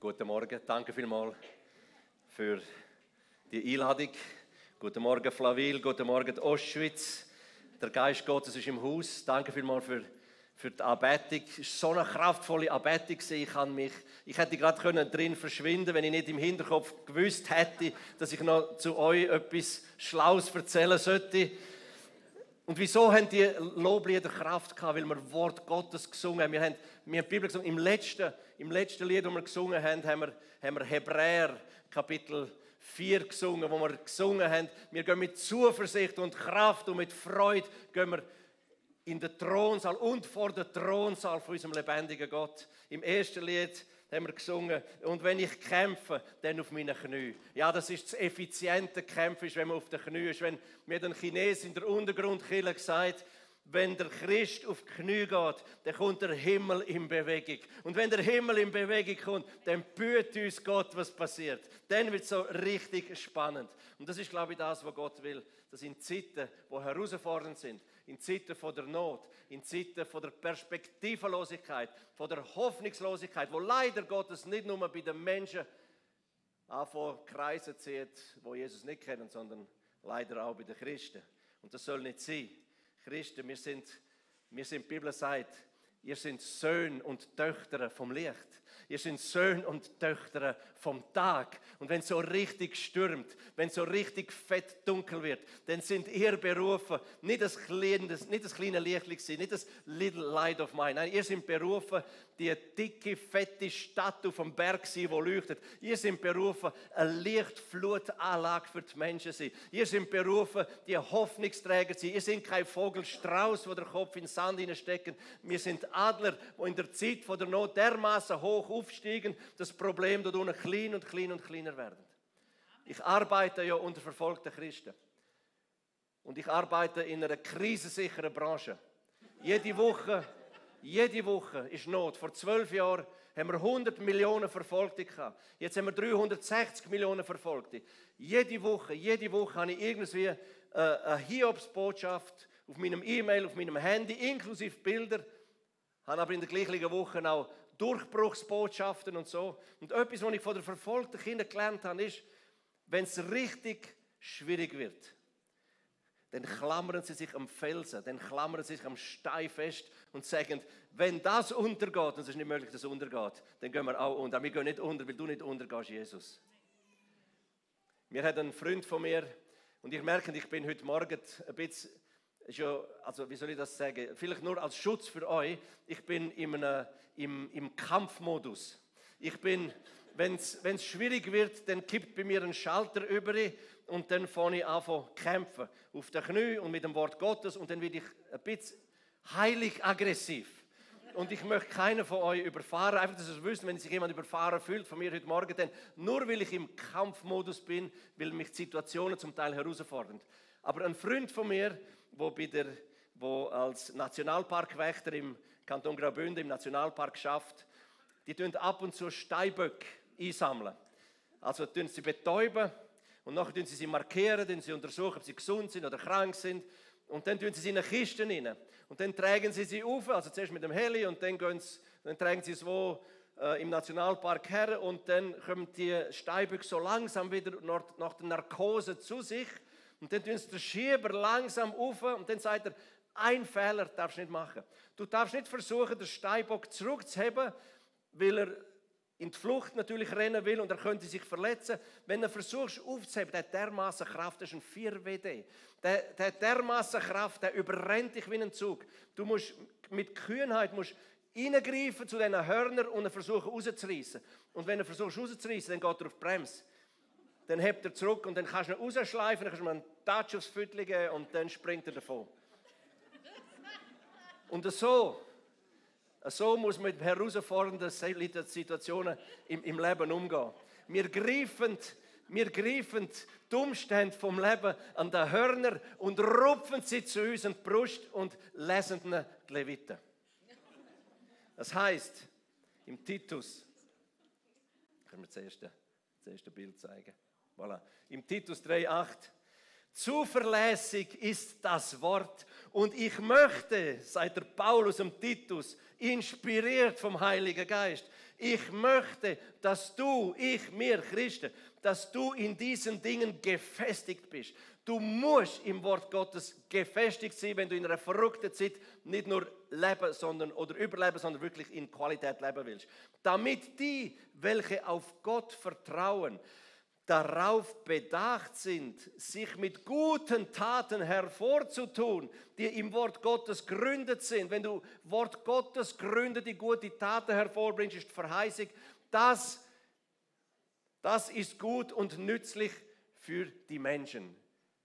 Guten Morgen, danke vielmals für die Einladung. Guten Morgen, Flavil, guten Morgen, Ostschwitz. Der Geist Gottes ist im Haus. Danke vielmals für, für die Anbetung. Es war so eine kraftvolle Anbetung. Ich, kann mich, ich hätte gerade drin verschwinden wenn ich nicht im Hinterkopf gewusst hätte, dass ich noch zu euch etwas Schlaues erzählen sollte. Und wieso haben die Loblieder Kraft gehabt? Weil wir Wort Gottes gesungen haben. Wir haben, wir haben die Bibel gesungen. Im letzten, Im letzten Lied, das wir gesungen haben, haben wir, haben wir Hebräer Kapitel 4 gesungen, wo wir gesungen haben, wir gehen mit Zuversicht und Kraft und mit Freude gehen wir in den Thronsaal und vor den Thronsaal von unserem lebendigen Gott. Im ersten Lied haben wir gesungen, und wenn ich kämpfe, dann auf meinen Knien. Ja, das ist das effiziente Kämpfen, wenn man auf den Knien ist. Wenn mir ein Chines in der Untergrundkille gesagt wenn der Christ auf die Knie geht, dann kommt der Himmel in Bewegung. Und wenn der Himmel in Bewegung kommt, dann büht uns Gott, was passiert. Dann wird es so richtig spannend. Und das ist, glaube ich, das, was Gott will. Dass in Zeiten, wo herausfordernd sind, in Zeiten von der Not, in Zeiten von der Perspektivenlosigkeit, von der Hoffnungslosigkeit, wo leider Gottes nicht nur bei den Menschen von Kreisen zieht, wo Jesus nicht kennen, sondern leider auch bei den Christen. Und das soll nicht sein. Christen, wir sind, wir sind, die Bibel sagt, ihr seid Söhne und Töchter vom Licht. Ihr seid Söhne und Töchter vom Tag. Und wenn es so richtig stürmt, wenn es so richtig fett dunkel wird, dann sind ihr berufen, nicht das kleine, nicht das kleine Licht nicht das little light of mine. Nein, ihr seid berufen, die dicke, fette Stadt auf dem Berg sein, wo leuchtet. Ihr seid berufen, eine Lichtflutanlage für die Menschen sein. Ihr seid berufen, die Hoffnungsträger sein. Ihr seid kein Vogelstrauß, der Kopf in den Sand hineinstecken. Wir sind Adler, die in der Zeit der Not dermaßen hoch aufsteigen, das Problem dort unten klein und klein und kleiner werden. Ich arbeite ja unter verfolgten Christen. Und ich arbeite in einer krisensicheren Branche. Jede Woche jede Woche ist Not. Vor zwölf Jahren haben wir 100 Millionen Verfolgte gehabt. Jetzt haben wir 360 Millionen Verfolgte. Jede Woche, jede Woche habe ich irgendwie äh, eine Hiobsbotschaft auf meinem E-Mail, auf meinem Handy, inklusive Bilder. Habe aber in der gleichen Woche auch Durchbruchsbotschaften und so. Und etwas, was ich von den verfolgten Kindern gelernt habe, ist, wenn es richtig schwierig wird, dann klammern sie sich am Felsen, dann klammern sie sich am Stein fest und sagen, wenn das untergeht, und es ist nicht möglich, dass es untergeht, dann gehen wir auch unter. Wir gehen nicht unter, weil du nicht untergehst, Jesus. Mir hat ein Freund von mir, und ich merke, ich bin heute Morgen ein bisschen, also wie soll ich das sagen, vielleicht nur als Schutz für euch, ich bin in einem, im, im Kampfmodus. Ich bin, wenn es schwierig wird, dann kippt bei mir ein Schalter über und dann fange ich an zu kämpfen. Auf den Knie und mit dem Wort Gottes und dann werde ich ein bisschen heilig aggressiv. Und ich möchte keinen von euch überfahren, einfach, dass ihr wisst, wenn sich jemand überfahren fühlt von mir heute Morgen, dann nur weil ich im Kampfmodus bin, weil mich die Situationen zum Teil herausfordern. Aber ein Freund von mir, wo, bei der, wo als Nationalparkwächter im Kanton Graubünden im Nationalpark schafft, die tun ab und zu Steinböcke einsammeln. Also tun sie betäuben und nachher tun sie sie markieren, sie untersuchen, ob sie gesund sind oder krank sind. Und dann tun sie sie in eine Kiste rein. Und dann tragen sie sie auf, also zuerst mit dem Heli und dann, gehen sie, dann tragen sie es wo äh, im Nationalpark her und dann kommen die Steinböcke so langsam wieder nach, nach der Narkose zu sich. Und dann tun sie den Schieber langsam auf und dann sagt er, ein Fehler darfst du nicht machen. Du darfst nicht versuchen, den Steinbock zurückzuheben, weil er in die Flucht natürlich rennen will und er könnte sich verletzen. Wenn er versucht aufzuheben, der hat dermaßen Kraft, das ist ein 4WD. Der, der dermaßen Kraft, der überrennt dich wie ein Zug. Du musst mit Kühnheit musst reingreifen zu diesen Hörnern und versuchen rauszureißen. Und wenn er versucht rauszureißen, dann geht er auf die Bremse. Dann hebt er zurück und dann kannst du ihn rausschleifen, dann kannst du ihm einen Touch aufs Viertel geben und dann springt er davon. Und so so muss man mit herausfordernden Situationen im, im Leben umgehen. Wir greifen, wir greifen die Umstände vom Leben an den Hörner und rupfen sie zu uns in die Brust und lesen die Leviten. Das heißt, im Titus, können wir das erste, das erste Bild zeigen. Voilà. Im Titus 3,8 Zuverlässig ist das Wort. Und ich möchte, seit der Paulus im Titus, inspiriert vom Heiligen Geist, ich möchte, dass du, ich, mir, Christen, dass du in diesen Dingen gefestigt bist. Du musst im Wort Gottes gefestigt sein, wenn du in einer verrückten Zeit nicht nur leben sondern, oder überleben, sondern wirklich in Qualität leben willst. Damit die, welche auf Gott vertrauen, darauf bedacht sind, sich mit guten Taten hervorzutun, die im Wort Gottes gründet sind. Wenn du Wort Gottes gründet, die gute Taten hervorbringst, ist Verheißung, das, das ist gut und nützlich für die Menschen.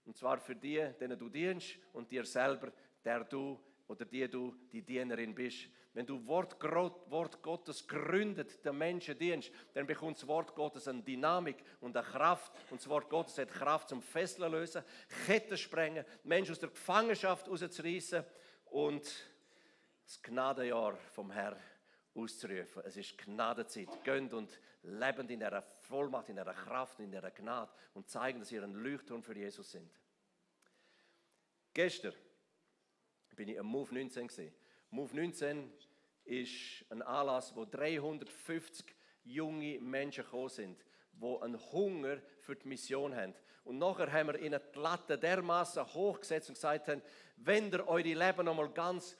Und zwar für die, denen du dienst und dir selber, der du oder die du die Dienerin bist. Wenn du Wort, Wort Gottes gründet, der Menschen dienst, dann bekommt das Wort Gottes eine Dynamik und eine Kraft. Und das Wort Gottes hat Kraft zum Fesseln lösen, Ketten sprengen, Menschen aus der Gefangenschaft rauszureißen und das Gnadenjahr vom Herrn auszurufen. Es ist Gnadenzeit. Gönnt und lebend in der Vollmacht, in der Kraft, in der Gnade und zeigen, dass ihr ein Leuchtturm für Jesus sind. Gestern bin ich am Move 19 gesehen. Move 19 ist ein Anlass, wo 350 junge Menschen gekommen sind, die einen Hunger für die Mission haben. Und nachher haben wir ihnen die Latte dermaßen hochgesetzt und gesagt haben, wenn ihr eure Leben nochmal ganz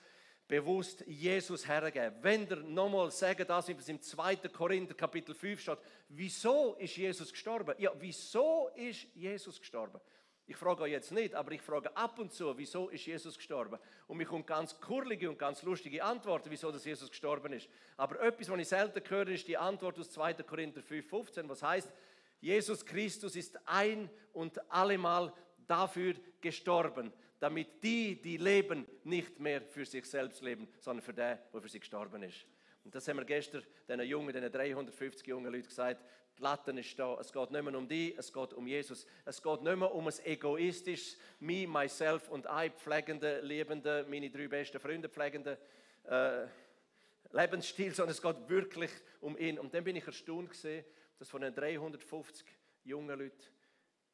bewusst Jesus hergeben, wenn ihr nochmal sagen, das, es im 2. Korinther Kapitel 5 steht, wieso ist Jesus gestorben? Ja, wieso ist Jesus gestorben? Ich frage jetzt nicht, aber ich frage ab und zu, wieso ist Jesus gestorben? Und mir kommen ganz kurlige und ganz lustige Antworten, wieso das Jesus gestorben ist. Aber etwas, was ich selten höre, ist die Antwort aus 2. Korinther 5,15, was heißt, Jesus Christus ist ein und allemal dafür gestorben, damit die, die leben, nicht mehr für sich selbst leben, sondern für den, der für sie gestorben ist. Und das haben wir gestern den Jungen, den 350 jungen Leuten gesagt. Die Latte ist da. Es geht nicht mehr um die, es geht um Jesus. Es geht nicht mehr um ein egoistisches Me, Myself und I pflegende, liebende, meine drei besten Freunde pflegende äh, Lebensstil, sondern es geht wirklich um ihn. Und dann bin ich erstaunt gesehen, dass von den 350 jungen Leuten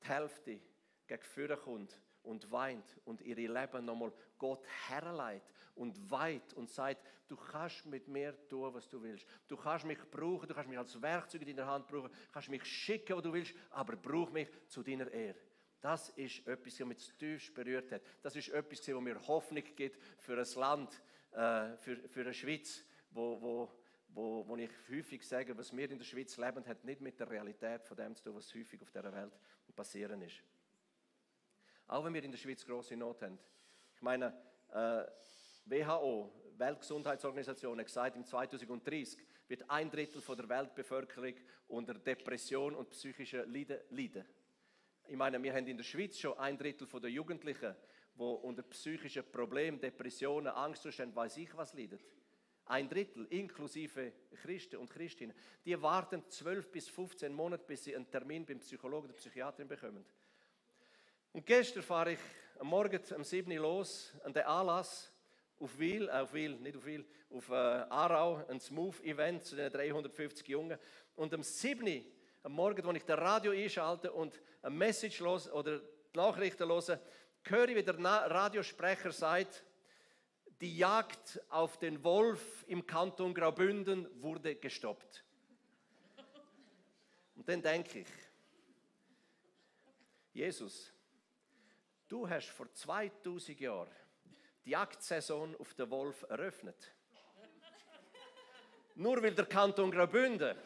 die Hälfte gegen Führer kommt und weint und ihre Leben nochmal Gott herleitet und weit und sagt, du kannst mit mir tun, was du willst. Du kannst mich brauchen, du kannst mich als Werkzeug in deiner Hand brauchen, du kannst mich schicken, wo du willst, aber brauch mich zu deiner Ehre. Das ist etwas, was mich tiefst berührt hat. Das ist etwas, was mir Hoffnung gibt für ein Land, äh, für, für eine Schweiz, wo, wo, wo, wo ich häufig sage, was wir in der Schweiz leben, hat nicht mit der Realität von dem zu tun, was häufig auf dieser Welt passieren ist. Auch wenn wir in der Schweiz große Not haben. Ich meine, äh, WHO, Weltgesundheitsorganisation, hat gesagt, im 2030 wird ein Drittel von der Weltbevölkerung unter Depression und psychischer Leiden leiden. Ich meine, wir haben in der Schweiz schon ein Drittel der Jugendlichen, die unter psychischen Problemen, Depressionen, Angstzuständen, weiß ich was leiden. Ein Drittel, inklusive Christen und Christinnen, die warten 12 bis 15 Monate, bis sie einen Termin beim Psychologen oder Psychiaterin bekommen. Und gestern fahre ich am Morgen um 7 Uhr los an den Anlass auf Wil, äh, auf Wil, nicht auf Wil, auf äh, Aarau, ein Smooth-Event zu den 350 Jungen. Und am 7 Uhr, am Morgen, als ich das Radio einschalte und eine Message los oder die Nachrichten höre, höre ich, wie der Radiosprecher sagt, die Jagd auf den Wolf im Kanton Graubünden wurde gestoppt. Und dann denke ich, Jesus, Du hast vor 2000 Jahren die Jagdsaison auf den Wolf eröffnet. Nur weil der Kanton Graubünden,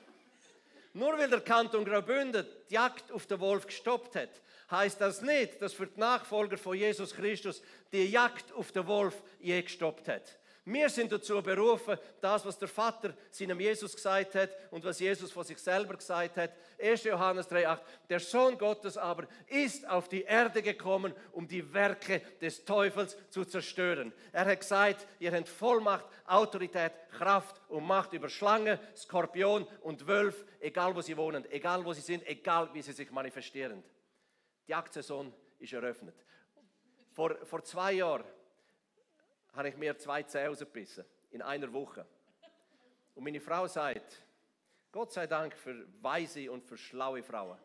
nur weil der Kanton Graubünden die Jagd auf den Wolf gestoppt hat, heißt das nicht, dass für die Nachfolger von Jesus Christus die Jagd auf den Wolf je gestoppt hat. Wir sind dazu berufen, das, was der Vater seinem Jesus gesagt hat und was Jesus von sich selber gesagt hat. 1. Johannes 3,8. Der Sohn Gottes aber ist auf die Erde gekommen, um die Werke des Teufels zu zerstören. Er hat gesagt, ihr habt Vollmacht, Autorität, Kraft und Macht über Schlange, Skorpion und Wölf, egal wo sie wohnen, egal wo sie sind, egal wie sie sich manifestieren. Die Jagdsaison ist eröffnet. Vor, vor zwei Jahren habe ich mir zwei Zähne rausgebissen. In einer Woche. Und meine Frau sagt, Gott sei Dank für weise und für schlaue Frauen.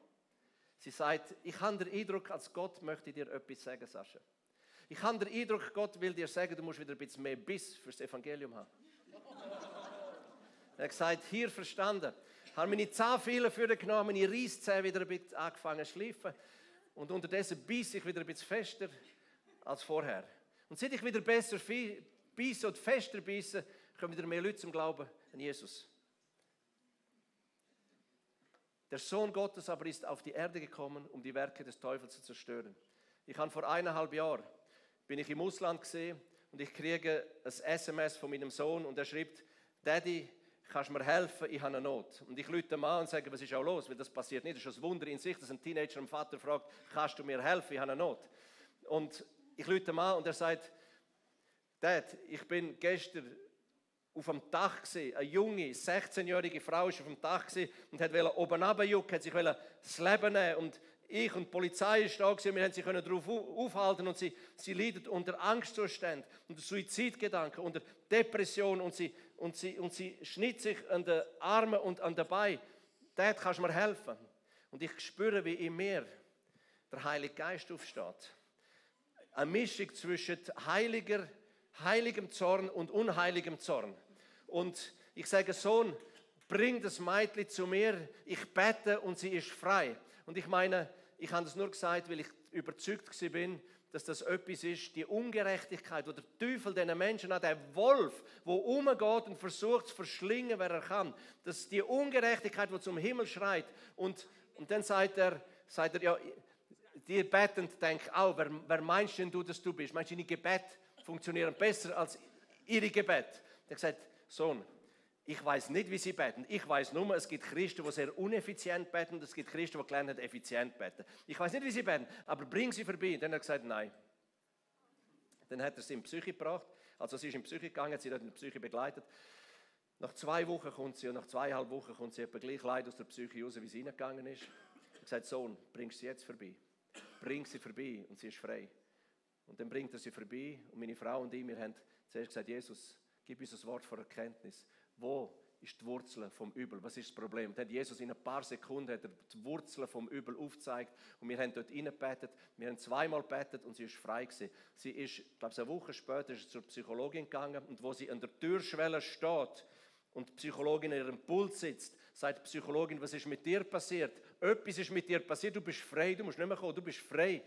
Sie sagt, ich habe den Eindruck, als Gott möchte dir etwas sagen, Sascha. Ich habe den Eindruck, Gott will dir sagen, du musst wieder ein bisschen mehr Biss fürs Evangelium haben. er hat gesagt, hier verstanden. Ich habe meine Zahnfehler für genommen, meine Reisszähne wieder ein bisschen angefangen zu schleifen. Und unterdessen biss ich wieder ein bisschen fester als vorher. Und seit ich wieder besser beiße und fester beiße, kommen wieder mehr Leute zum Glauben an Jesus. Der Sohn Gottes aber ist auf die Erde gekommen, um die Werke des Teufels zu zerstören. Ich habe vor eineinhalb Jahren bin ich im Ausland gesehen und ich kriege ein SMS von meinem Sohn und er schreibt, Daddy, kannst du mir helfen? Ich habe eine Not. Und ich lüte ihm an und sage, was ist auch los? Weil das passiert nicht. Das ist ein Wunder in sich, dass ein Teenager dem Vater fragt, kannst du mir helfen? Ich habe eine Not. Und ich lüte an und er sagt, Dad, ich bin gestern auf dem Dach gesehen. Eine junge, 16-jährige Frau ist auf dem Dach gesehen und hat oben runterjucken, hat sich das Leben nehmen und ich und die Polizei ist da gewesen, wir haben sie darauf aufhalten und sie, sie leidet unter Angstzuständen, unter Suizidgedanken, unter Depression und sie, und sie, und sie schnitt sich an den Armen und an den Beinen. Dort kannst du mir helfen. Und ich spüre, wie in mir der Heilige Geist aufsteht. Eine Mischung zwischen heiliger, heiligem Zorn und unheiligem Zorn. Und ich sage, Sohn, bring das Mädchen zu mir, ich bete und sie ist frei. Und ich meine, ich habe das nur gesagt, weil ich überzeugt bin, dass das etwas ist, die Ungerechtigkeit, wo der Teufel diesen Menschen hat, der Wolf, wo umgeht und versucht zu verschlingen, wer er kann, dass die Ungerechtigkeit, wo zum Himmel schreit und, und dann sagt er, sagt er, ja, die betend denken auch, wer, wer meinst denn du, dass du bist? Meinst du, deine Gebet funktionieren besser als ihre Gebet? Er hat gesagt, Sohn, ich weiß nicht, wie sie beten. Ich weiß nur, es gibt Christen, die sehr uneffizient beten und es gibt Christen, die gelernt haben, effizient beten. Ich weiß nicht, wie sie beten, aber bring sie vorbei. Dann hat er gesagt, nein. Dann hat er sie in die Psyche gebracht. Also sie ist in die Psyche gegangen, sie hat in die Psyche begleitet. Nach zwei Wochen kommt sie und nach zweieinhalb Wochen kommt sie etwa gleich leid aus der Psyche raus, wie sie reingegangen ist. Er hat gesagt, Sohn, bring sie jetzt vorbei. Bring sie vorbei und sie ist frei. Und dann bringt er sie vorbei und meine Frau und ich, wir haben zuerst gesagt, Jesus, gib uns ein Wort von Erkenntnis. Wo ist die Wurzel vom Übel? Was ist das Problem? Dann hat Jesus in ein paar Sekunden hat er die Wurzel vom Übel aufgezeigt und wir haben dort reingebetet. Wir haben zweimal gebetet und sie ist frei gewesen. Sie ist, ich glaube, eine Woche später ist sie zur Psychologin gegangen und wo sie an der Türschwelle steht und die Psychologin in ihrem Puls sitzt, sagt die Psychologin, was ist mit dir passiert? Etwas ist mit dir passiert, du bist frei, du musst nicht mehr kommen, du bist frei.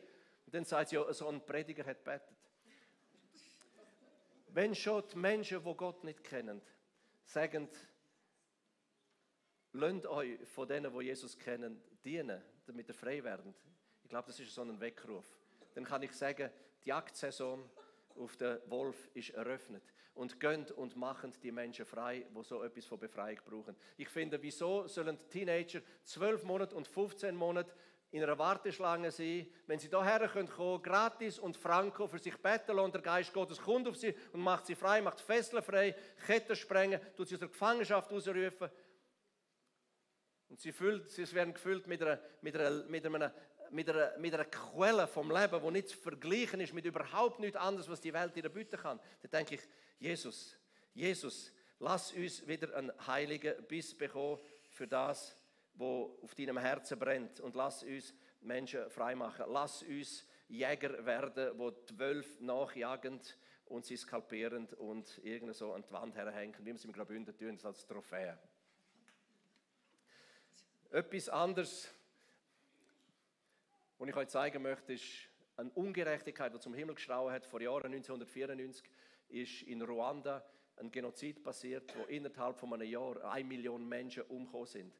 Und dann sagt sie, ja, so ein Prediger hat betet. Wenn schon die Menschen, die Gott nicht kennen, sagen, lasst euch von denen, die Jesus kennen, dienen, damit ihr frei werdet. Ich glaube, das ist so ein Weckruf. Dann kann ich sagen, die Jagdsaison auf den Wolf ist eröffnet. Und gönnt und machen die Menschen frei, die so etwas von Befreiung brauchen. Ich finde, wieso sollen Teenager 12 Monate und 15 Monate in einer Warteschlange sein, wenn sie hierher kommen können, gratis und franco für sich betteln und der Geist Gottes kommt auf sie und macht sie frei, macht Fesseln frei, Ketten sprengen, tut sie aus der Gefangenschaft ausrufen. Und sie, füllt, sie werden gefüllt mit einer, mit, einer, mit, einer, mit, einer, mit einer Quelle vom Leben, die nicht zu vergleichen ist mit überhaupt nichts anderes, was die Welt dir bieten kann. Da denke ich, Jesus, Jesus, lass uns wieder einen heiligen Biss bekommen für das, wo auf deinem Herzen brennt. Und lass uns Menschen freimachen. Lass uns Jäger werden, wo die Wölfe nachjagen und sie skalpieren und irgendwie so an die Wand herhängen, wie wir es im Graubünden tun, als Trophäe. Etwas anderes, was ich euch zeigen möchte, ist eine Ungerechtigkeit, die zum Himmel geschrauen hat. Vor Jahren, 1994, ist in Ruanda ein Genozid passiert, wo innerhalb von einem Jahr eine Million Menschen umgekommen sind.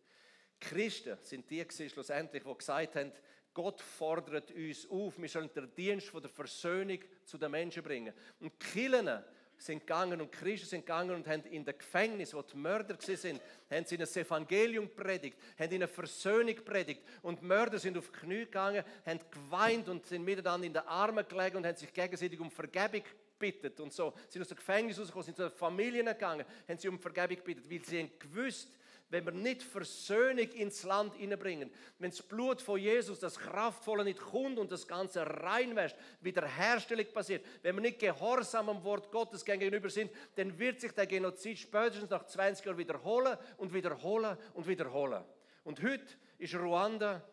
Christen sind die schlussendlich, die gesagt haben, Gott fordert uns auf, wir sollen den Dienst der Versöhnung zu den Menschen bringen. Und Killen sind gegangen und Christen sind gegangen und haben in den Gefängnis, wo die Mörder sind, haben sie das Evangelium predigt, haben ihnen Versöhnung predigt und Mörder sind auf die Knie gegangen, haben geweint und sind miteinander in den Armen gelegen und haben sich gegenseitig um Vergebung gebeten und so. Sind aus dem Gefängnis rausgekommen, sind zu den Familien gegangen, haben sie um Vergebung gebeten, weil sie haben gewusst, wenn wir nicht Versöhnung ins Land hineinbringen, wenn das Blut von Jesus, das Kraftvolle nicht kommt und das Ganze reinwäscht, Wiederherstellung passiert, wenn wir nicht gehorsam am Wort Gottes gegenüber sind, dann wird sich der Genozid spätestens nach 20 Jahren wiederholen und wiederholen und wiederholen. Und heute ist Ruanda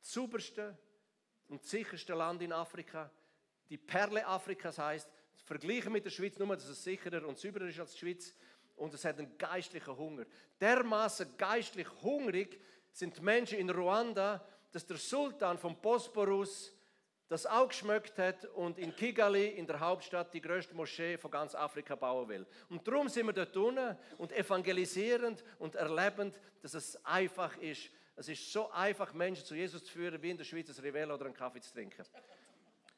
Das sauberste und sicherste Land in Afrika. Die Perle Afrikas heißt, vergleichen mit der Schweiz, nur dass es sicherer und sauberer ist als die Schweiz. Und es hat einen geistlichen Hunger. Dermaßen geistlich hungrig sind die Menschen in Ruanda, dass der Sultan vom Bosporus das auch geschmeckt hat und in Kigali, in der Hauptstadt, die größte Moschee von ganz Afrika bauen will. Und darum sind wir dort unten und evangelisierend und erlebend, dass es einfach ist. Es ist so einfach, Menschen zu Jesus zu führen, wie in der Schweiz ein Rivella oder einen Kaffee zu trinken.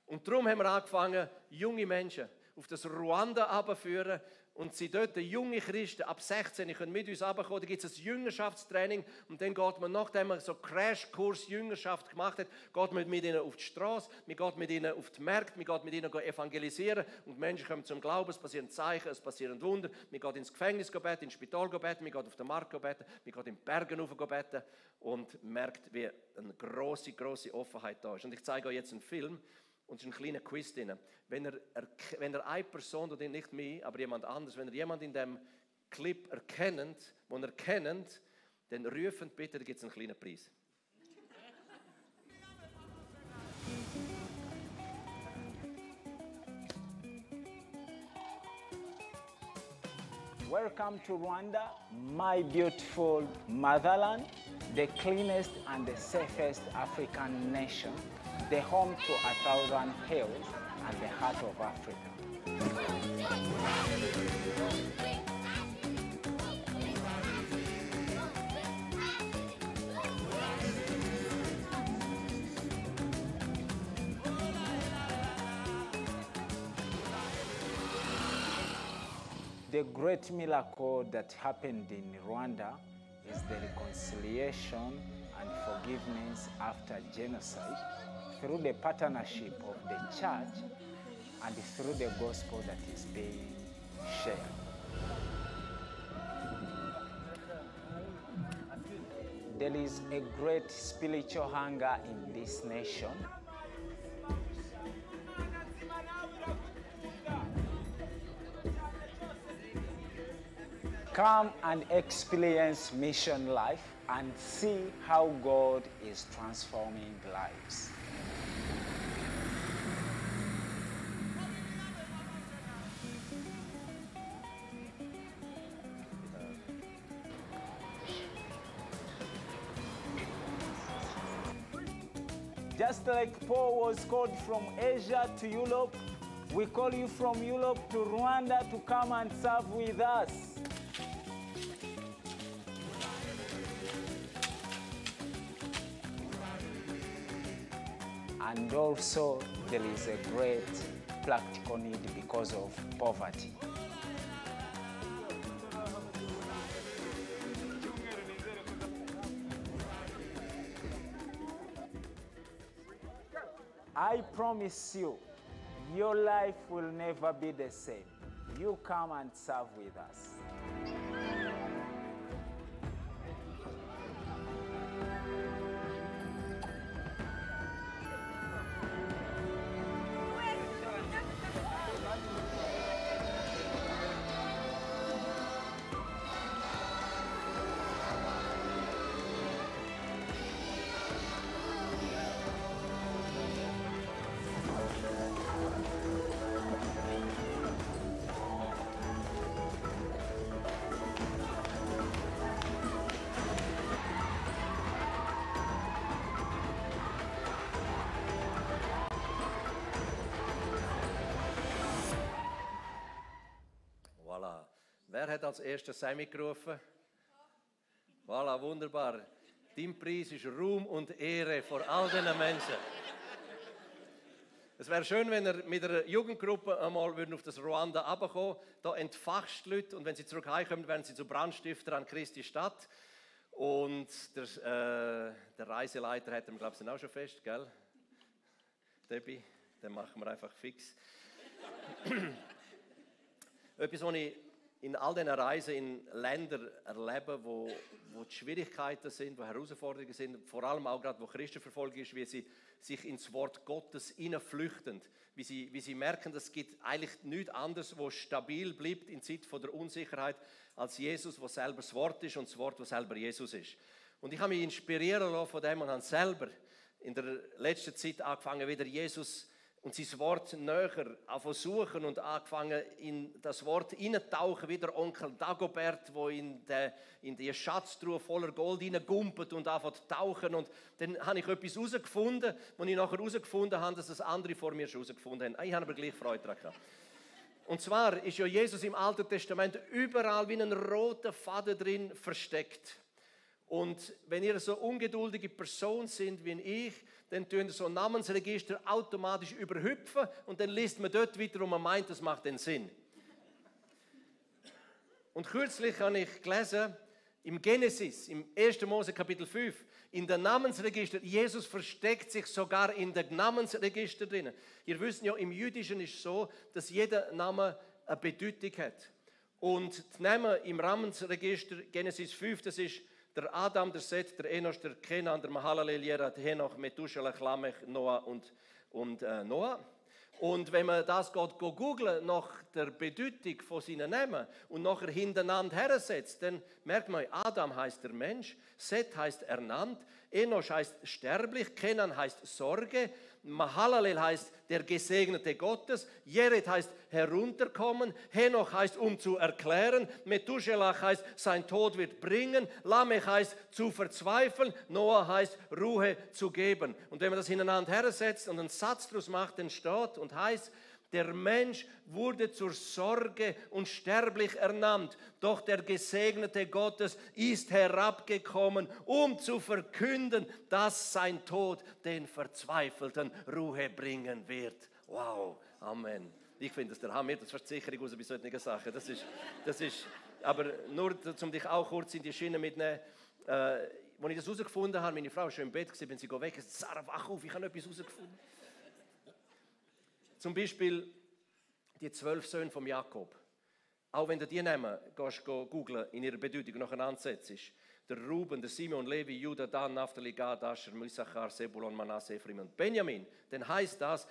Und darum haben wir angefangen, junge Menschen auf das Ruanda abzuführen und sie dort, junge Christen ab 16, können mit uns runterkommen. Da gibt es ein Jüngerschaftstraining und dann geht man, nachdem man so Crashkurs Jüngerschaft gemacht hat, geht man mit ihnen auf die Straße, man geht mit ihnen auf die Märkte, man geht mit ihnen evangelisieren und Menschen kommen zum Glauben, es passieren Zeichen, es passieren Wunder. Man geht ins Gefängnis beten, ins Spital beten, man geht auf den Markt beten, man geht in die Berge rauf beten und merkt, wie eine große, große Offenheit da ist. Und ich zeige euch jetzt einen Film, und es ist ein kleiner Quiz drin. Wenn er, wenn er eine Person, oder nicht mich, aber jemand anderes, wenn er jemand in dem Clip erkennt, wo er kennt, dann rufen bitte, da gibt es einen kleinen Preis. Welcome to Rwanda, my beautiful motherland, the cleanest and the safest African nation the home to a thousand hills and the heart of Africa. The great miracle that happened in Rwanda is the reconciliation and forgiveness after genocide through the partnership of the church and through the gospel that is being shared. There is a great spiritual hunger in this nation. Come and experience mission life and see how God is transforming lives. Like Paul was called from Asia to Europe, we call you from Europe to Rwanda to come and serve with us. And also, there is a great practical need because of poverty. I promise you, your life will never be the same. You come and serve with us. Wer hat als erstes Sammy gerufen? Voilà, wunderbar. Dein Preis ist Ruhm und Ehre vor all diesen Menschen. Es wäre schön, wenn ihr mit einer Jugendgruppe einmal auf das Ruanda runterkommen Da entfachst die Leute und wenn sie zurück heimkommen, werden sie zu Brandstifter an Christi Stadt. Und der, äh, der Reiseleiter hat, glaube ich, auch schon fest, gell? Debbie, den machen wir einfach fix. Etwas, was ich in all diesen Reisen in Ländern erlebe, wo, wo die Schwierigkeiten sind, wo Herausforderungen sind, vor allem auch gerade, wo Christenverfolgung ist, wie sie sich ins Wort Gottes hineinflüchten, wie sie, wie sie merken, es gibt eigentlich nichts anderes, wo stabil bleibt in Zeit von der Unsicherheit, als Jesus, wo selber das Wort ist und das Wort, wo selber Jesus ist. Und ich habe mich inspirieren lassen von dem und habe selber in der letzten Zeit angefangen, wieder Jesus und sein Wort näher versuchen und angefangen in das Wort hineintauchen, wie der Onkel Dagobert, wo in, der, in die Schatztruhe voller Gold hineingumpelt und anfängt tauchen. Und dann habe ich etwas herausgefunden, wo ich nachher herausgefunden habe, dass das andere vor mir schon herausgefunden haben. Ich habe aber gleich Freude daran. Und zwar ist ja Jesus im Alten Testament überall wie ein roter Faden drin versteckt. Und wenn ihr so ungeduldige Person sind wie ich, dann tun so Namensregister automatisch überhüpfen und dann liest man dort weiter, wo man meint, das macht den Sinn. Und kürzlich habe ich gelesen, im Genesis, im 1. Mose Kapitel 5, in der Namensregister, Jesus versteckt sich sogar in der Namensregister drin. Ihr wisst ja, im Jüdischen ist es so, dass jeder Name eine Bedeutung hat. Und die Namen im Namensregister Genesis 5, das ist der Adam, der Seth, der Enos, der Kenan, der Mahalalel, Jerat, Henoch, Methuselah, Lamech, Noah und, und äh, Noah. Und wenn man das geht, go googlen nach der Bedeutung von seinen Namen und nachher hintereinander hersetzt, dann merkt man, Adam heißt der Mensch, Seth heißt ernannt, Enos heißt sterblich, Kenan heißt Sorge, Mahalalel heißt der Gesegnete Gottes, Jered heißt herunterkommen, Henoch heißt um zu erklären, Methuselah heißt sein Tod wird bringen, Lamech heißt zu verzweifeln, Noah heißt Ruhe zu geben. Und wenn man das hintereinander hersetzt und einen Satz daraus macht, dann steht und heißt, der Mensch wurde zur Sorge und sterblich ernannt, doch der Gesegnete Gottes ist herabgekommen, um zu verkünden, dass sein Tod den Verzweifelten Ruhe bringen wird. Wow, Amen. Ich finde das der Hammer, das Versicherung aus bei solchen Sachen. Das ist, das ist, aber nur, um dich auch kurz in die Schiene mitzunehmen, äh, als ich das herausgefunden habe, meine Frau war schon im Bett, bin sie weg, Sarah, wach auf, ich habe etwas herausgefunden. Zum Beispiel die zwölf Söhne von Jakob. Auch wenn du die nehmen, gehst du googlen, in ihrer Bedeutung noch ansetzt. Der Ruben, der Simon, Levi, Judah, Dan, Naphtali, Gad, Asher, Issachar, Sebulon, Manasse, Ephraim und Benjamin. Dann heißt das,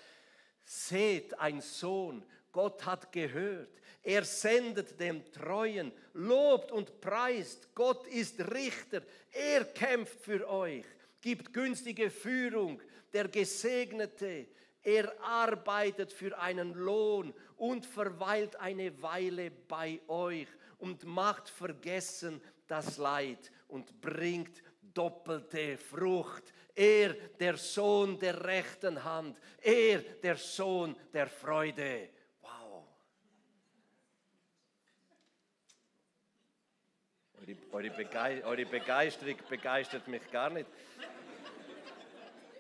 seht ein Sohn, Gott hat gehört. Er sendet dem Treuen, lobt und preist. Gott ist Richter. Er kämpft für euch, gibt günstige Führung. Der Gesegnete, er arbeitet für einen Lohn und verweilt eine Weile bei euch und macht vergessen das Leid und bringt doppelte Frucht. Er, der Sohn der rechten Hand, er, der Sohn der Freude. Wow. Eure, Begeisterung begeistert mich gar nicht.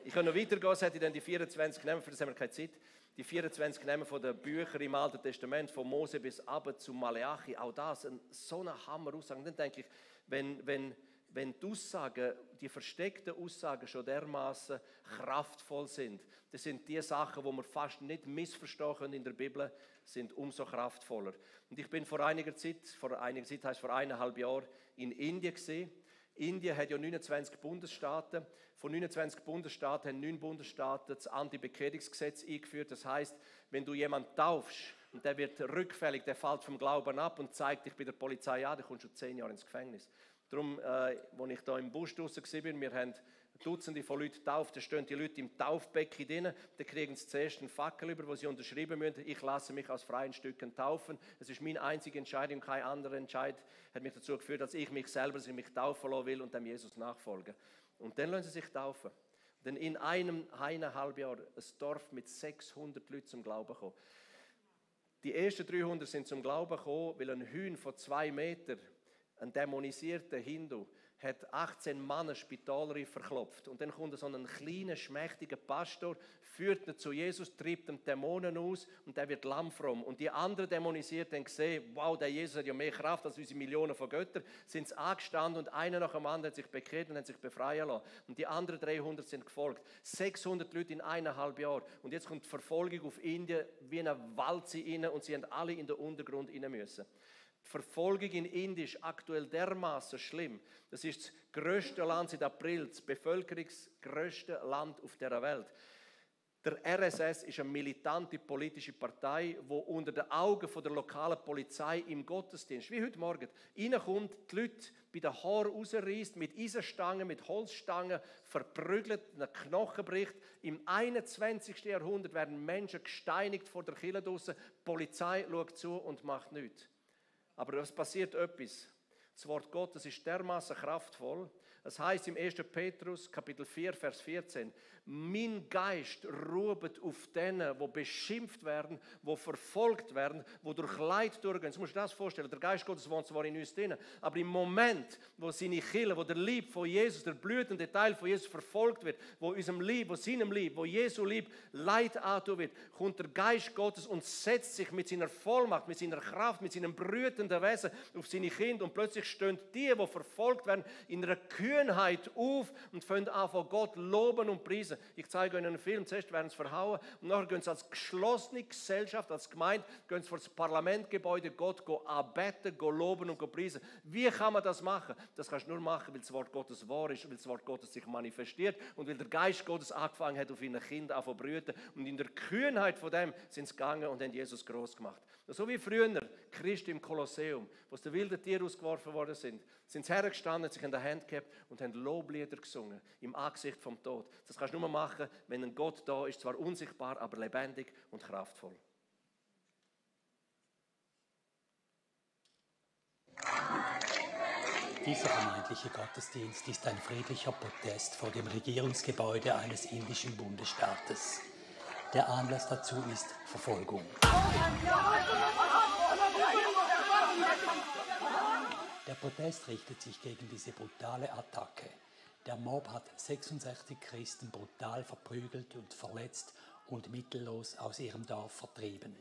Ich kann noch weitergehen, es hätte dann die 24 Namen, für das haben wir keine Zeit. Die 24 Namen von den Büchern im Alten Testament, von Mose bis ab zu Maleachi, auch das, so eine Hammer-Aussage. Dann denke ich, wenn, wenn, wenn die Aussagen, die versteckten Aussagen schon dermaßen kraftvoll sind, das sind die Sachen, wo wir fast nicht missverstehen können in der Bibel, sind umso kraftvoller. Und ich bin vor einiger Zeit, vor einiger Zeit heißt vor eineinhalb Jahren, in Indien gesehen Indien hat ja 29 Bundesstaaten. Von 29 Bundesstaaten haben 9 Bundesstaaten das Anti-Bekehrungsgesetz eingeführt. Das heißt, wenn du jemanden taufst und der wird rückfällig, der fällt vom Glauben ab und zeigt dich bei der Polizei an, der kommt schon 10 Jahre ins Gefängnis. Darum, äh, als ich da im Bus draußen war, wir haben Dutzende von Leuten tauft, da stehen die Leute im Taufbecken drin, da kriegen sie zuerst einen Fackel über, wo sie unterschreiben müssen, ich lasse mich aus freien Stücken taufen. Es ist meine einzige Entscheidung, kein anderer Entscheid hat mich dazu geführt, dass ich mich selber dass ich mich taufen lassen will und dem Jesus nachfolgen. Und dann lassen sie sich taufen. Denn in einem eineinhalb Jahr ein Dorf mit 600 Leuten zum Glauben gekommen. Die ersten 300 sind zum Glauben gekommen, weil ein Hühn von zwei Metern, ein dämonisierter Hindu, hat 18 Männer Spitalreif verklopft. Und dann kommt so ein kleiner, schmächtiger Pastor, führt ihn zu Jesus, treibt ihm Dämonen aus und der wird lammfromm. Und die anderen Dämonisierten haben gesehen, wow, der Jesus hat ja mehr Kraft als unsere Millionen von Göttern, sind sie angestanden und einer nach dem anderen hat sich bekehrt und hat sich befreien lassen. Und die anderen 300 sind gefolgt. 600 Leute in eineinhalb Jahren. Und jetzt kommt die Verfolgung auf Indien wie eine Walze rein und sie haben alle in den Untergrund rein müssen. Die Verfolgung in Indien ist aktuell dermaßen schlimm. Das ist das größte Land seit April, das bevölkerungsgrößte Land auf der Welt. Der RSS ist eine militante politische Partei, wo unter den Augen der lokalen Polizei im Gottesdienst, wie heute Morgen, reinkommt, die Leute bei den Haaren rausreißt, mit Eisenstangen, mit Holzstangen verprügelt, einen Knochen bricht. Im 21. Jahrhundert werden Menschen gesteinigt vor der Kirche draussen. Die Polizei schaut zu und macht nichts. Aber es passiert etwas. Das Wort Gottes ist dermaßen kraftvoll. Es heißt im 1. Petrus, Kapitel 4, Vers 14, mein Geist ruht auf denen, wo beschimpft werden, wo verfolgt werden, wo durch Leid durchgehen. Jetzt musst du dir das vorstellen. Der Geist Gottes wohnt zwar in uns drin, aber im Moment, wo seine Kille, wo der Lieb von Jesus, der blütende Teil von Jesus verfolgt wird, wo unserem Lieb, wo seinem Lieb, wo Jesu Lieb Leid antun wird, kommt der Geist Gottes und setzt sich mit seiner Vollmacht, mit seiner Kraft, mit seinem brütenden Wesen auf seine Kinder und plötzlich stehen die, die verfolgt werden, in einer Kühnheit auf und fangen an von Gott loben und preisen. Ich zeige euch einen Film, zuerst werden sie verhauen und nachher gehen sie als geschlossene Gesellschaft, als Gemeinde, gehen sie vor das Parlamentgebäude Gott go go loben und go preisen. Wie kann man das machen? Das kannst du nur machen, weil das Wort Gottes wahr ist, weil das Wort Gottes sich manifestiert und weil der Geist Gottes angefangen hat, auf ihren Kindern zu brüten. Und in der Kühnheit von dem sind sie gegangen und haben Jesus groß gemacht. So wie früher Christen im Kolosseum, wo den wilden Tieren ausgeworfen worden sind, sind sie hergestanden, sich in der Hand gehabt und haben Loblieder gesungen im Angesicht vom Tod. Das kannst du nur machen, wenn ein Gott da ist, zwar unsichtbar, aber lebendig und kraftvoll. Dieser vermeintliche Gottesdienst ist ein friedlicher Protest vor dem Regierungsgebäude eines indischen Bundesstaates. Der Anlass dazu ist Verfolgung. Der Protest richtet sich gegen diese brutale Attacke. Der Mob hat 66 Christen brutal verprügelt und verletzt und mittellos aus ihrem Dorf vertrieben.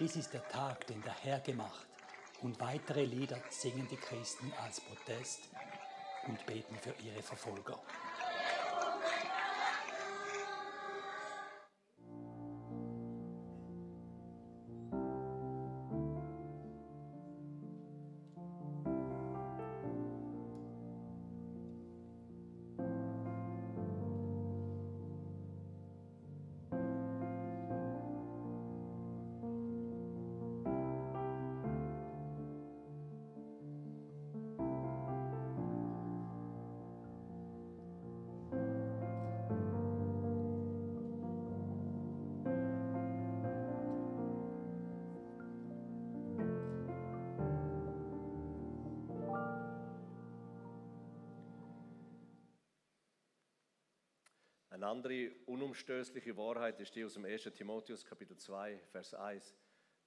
Dies ist der Tag, den der Herr gemacht, und weitere Lieder singen die Christen als Protest und beten für ihre Verfolger. Andere unumstößliche Wahrheit ist die aus dem 1. Timotheus Kapitel 2, Vers 1.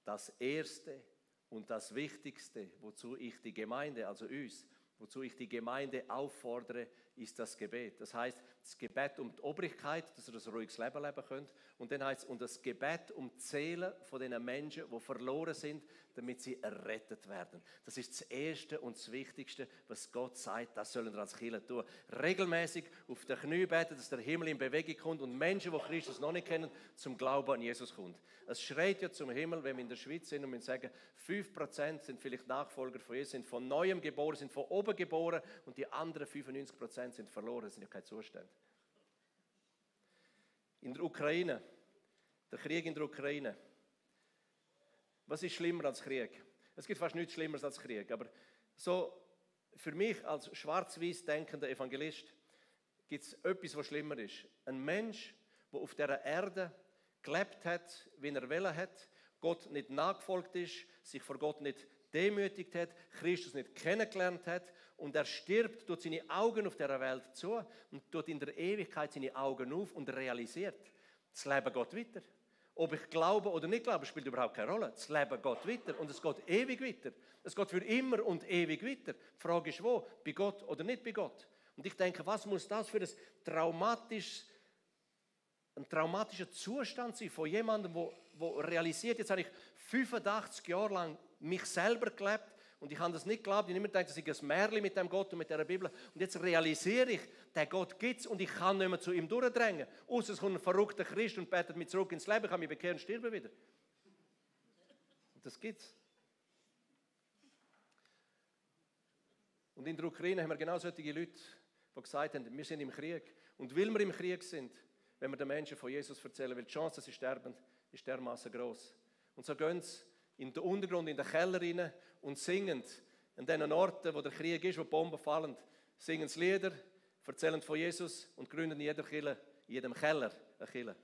Das Erste und das Wichtigste, wozu ich die Gemeinde, also uns, wozu ich die Gemeinde auffordere, ist das Gebet. Das heißt, das Gebet um die Obrigkeit, dass ihr ein ruhiges Leben leben könnt. Und dann heißt es, und das Gebet um die Seelen von den Menschen, die verloren sind, damit sie errettet werden. Das ist das Erste und das Wichtigste, was Gott sagt, das sollen wir als Kirche tun. Regelmäßig auf den Knie beten, dass der Himmel in Bewegung kommt und Menschen, die Christus noch nicht kennen, zum Glauben an Jesus kommt. Es schreit ja zum Himmel, wenn wir in der Schweiz sind und wir sagen, 5% sind vielleicht Nachfolger von Jesus, sind von Neuem geboren, sind von oben geboren und die anderen 95% sind verloren, das sind ja keine Zustände. In der Ukraine, der Krieg in der Ukraine, was ist schlimmer als Krieg? Es gibt fast nichts Schlimmeres als Krieg, aber so für mich als schwarz-weiß denkender Evangelist gibt es etwas, was schlimmer ist. Ein Mensch, der auf dieser Erde gelebt hat, wie er wollen hat, Gott nicht nachgefolgt ist, sich vor Gott nicht demütigt hat, Christus nicht kennengelernt hat und er stirbt, tut seine Augen auf der Welt zu und tut in der Ewigkeit seine Augen auf und realisiert, das Leben geht weiter. Ob ich glaube oder nicht glaube, spielt überhaupt keine Rolle. Das Leben geht weiter und es geht ewig weiter. Es geht für immer und ewig weiter. Die Frage ist wo? Bei Gott oder nicht bei Gott? Und ich denke, was muss das für ein traumatisches, ein traumatischer Zustand sein von jemandem, der realisiert, jetzt habe ich 85 Jahre lang mich selber gelebt Und ich habe das nicht geglaubt. Ich habe immer gedacht, das ist ein Märchen mit dem Gott und mit dieser Bibel. Und jetzt realisiere ich, der Gott gibt es und ich kann nicht mehr zu ihm durchdrängen. Außer es kommt ein verrückter Christ und betet mich zurück ins Leben. Ich kann mich bekehren und sterben wieder. Und das gibt's. Und in der Ukraine haben wir genau solche Leute, die gesagt haben, wir sind im Krieg. Und weil wir im Krieg sind, wenn wir den Menschen von Jesus erzählen, weil die Chance, dass sie sterben, ist dermaßen groß. Und so gehen sie in den Untergrund, in den Keller rein und singen an den Orten, wo der Krieg ist, wo Bomben fallen, singen sie Lieder, erzählen von Jesus und gründen in jeder Kille, in jedem Keller eine Kille.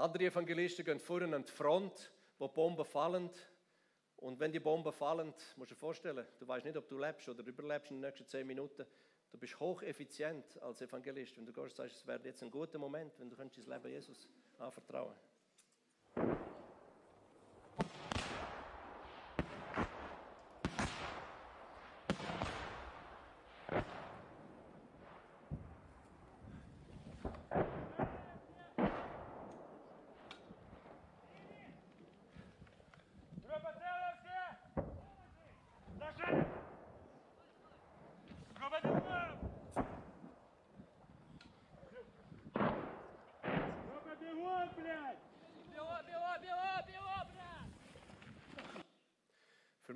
Andere Evangelisten gehen vorne an die Front, wo Bomben fallen. Und wenn die Bomben fallen, musst du dir vorstellen, du weißt nicht, ob du lebst oder überlebst in den nächsten zehn Minuten. Du bist hocheffizient als Evangelist. Wenn du gehst, sagst, es wäre jetzt ein guter Moment, wenn du dein Leben Jesus anvertrauen könntest.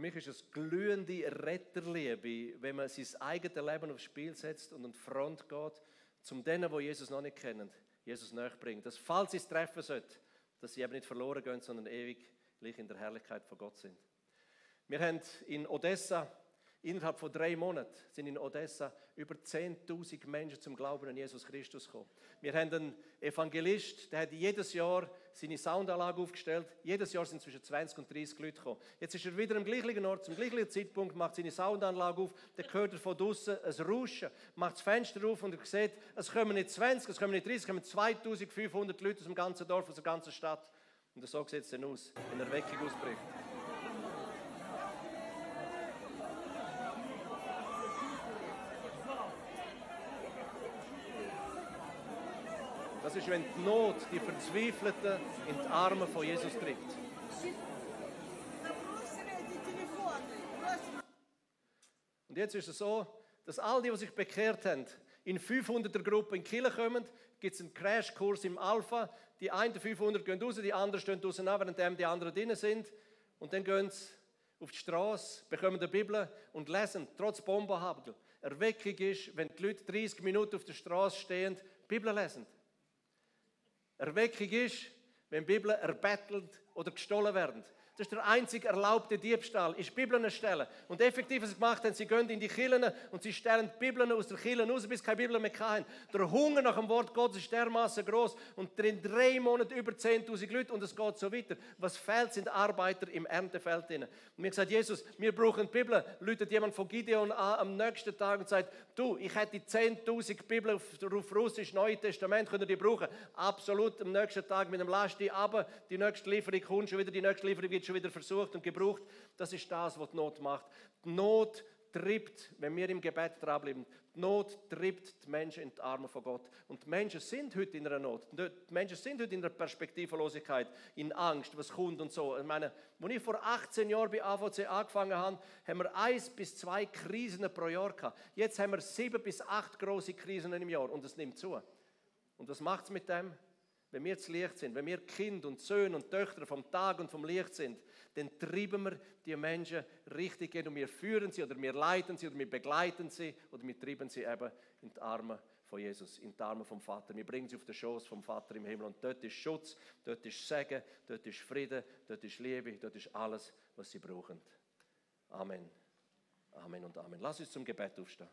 Mich ist es glühende Retterliebe, wenn man sein eigenes Leben aufs Spiel setzt und an die Front geht, zum denen, wo Jesus noch nicht kennen, Jesus nachbringt. Dass, falls sie es treffen sollten, dass sie eben nicht verloren gehen, sondern ewig in der Herrlichkeit von Gott sind. Wir haben in Odessa Innerhalb von drei Monaten sind in Odessa über 10.000 Menschen zum Glauben an Jesus Christus gekommen. Wir haben einen Evangelist, der hat jedes Jahr seine Soundanlage aufgestellt. Jedes Jahr sind zwischen 20 und 30 Leute gekommen. Jetzt ist er wieder am gleichen Ort, zum gleichen Zeitpunkt, macht seine Soundanlage auf. Dann hört er von draußen ein Rauschen, macht das Fenster auf und er sieht, es kommen nicht 20, es kommen nicht 30, es kommen 2.500 Leute aus dem ganzen Dorf, aus der ganzen Stadt. Und so sieht es dann aus, wenn er Weckung ausbricht. Das ist, wenn die Not, die Verzweifelten in die Arme von Jesus tritt. Und jetzt ist es so, dass all die, die sich bekehrt haben, in 500er Gruppe in Kille kommen, gibt es einen Crashkurs im Alpha. Die einen 500 gehen raus, die anderen stehen draußen an, während die anderen drinnen sind. Und dann gehen sie auf die Straße, bekommen die Bibel und lesen, trotz Bombenhagel. Erweckung ist, wenn die Leute 30 Minuten auf der Straße stehen, Bibel lesen. Erweckung ist, wenn Bibeln erbettelt oder gestohlen werden. Das ist der einzig erlaubte Diebstahl, ist Bibeln stellen. Und effektiv, was sie gemacht haben, sie gehen in die Kirchen und sie stellen Bibeln aus der Kirche raus, bis keine Bibel mehr haben. Der Hunger nach dem Wort Gottes ist dermaßen groß und in drei Monaten über 10.000 Leute und es geht so weiter. Was fehlt, sind Arbeiter im Erntefeld. Und mir gesagt, Jesus, wir brauchen die Bibel. Läutet jemand von Gideon an am nächsten Tag und sagt, du, ich hätte 10.000 Bibeln auf, auf Russisch, Neue Testament, könnt ihr die brauchen? Absolut, am nächsten Tag mit dem Lasti, aber die nächste Lieferung kommt schon wieder, die nächste Lieferung wird schon wieder versucht und gebraucht. Das ist das, was die Not macht. Die Not treibt, wenn wir im Gebet dranbleiben, die Not treibt die Menschen in die Arme von Gott. Und die Menschen sind heute in einer Not. Die Menschen sind heute in einer Perspektivlosigkeit, in Angst, was kommt und so. Ich meine, als ich vor 18 Jahren bei AVC angefangen habe, haben wir eins bis zwei Krisen pro Jahr gehabt. Jetzt haben wir sieben bis acht große Krisen im Jahr und es nimmt zu. Und was macht es mit dem? Wenn wir zu Licht sind, wenn wir Kind und Söhne und Töchter vom Tag und vom Licht sind, dann treiben wir die Menschen richtig und wir führen sie oder wir leiten sie oder wir begleiten sie oder wir treiben sie eben in die Arme von Jesus, in die Arme vom Vater. Wir bringen sie auf den Schoß vom Vater im Himmel und dort ist Schutz, dort ist Segen, dort ist Frieden, dort ist Liebe, dort ist alles, was sie brauchen. Amen. Amen und Amen. Lass uns zum Gebet aufstehen.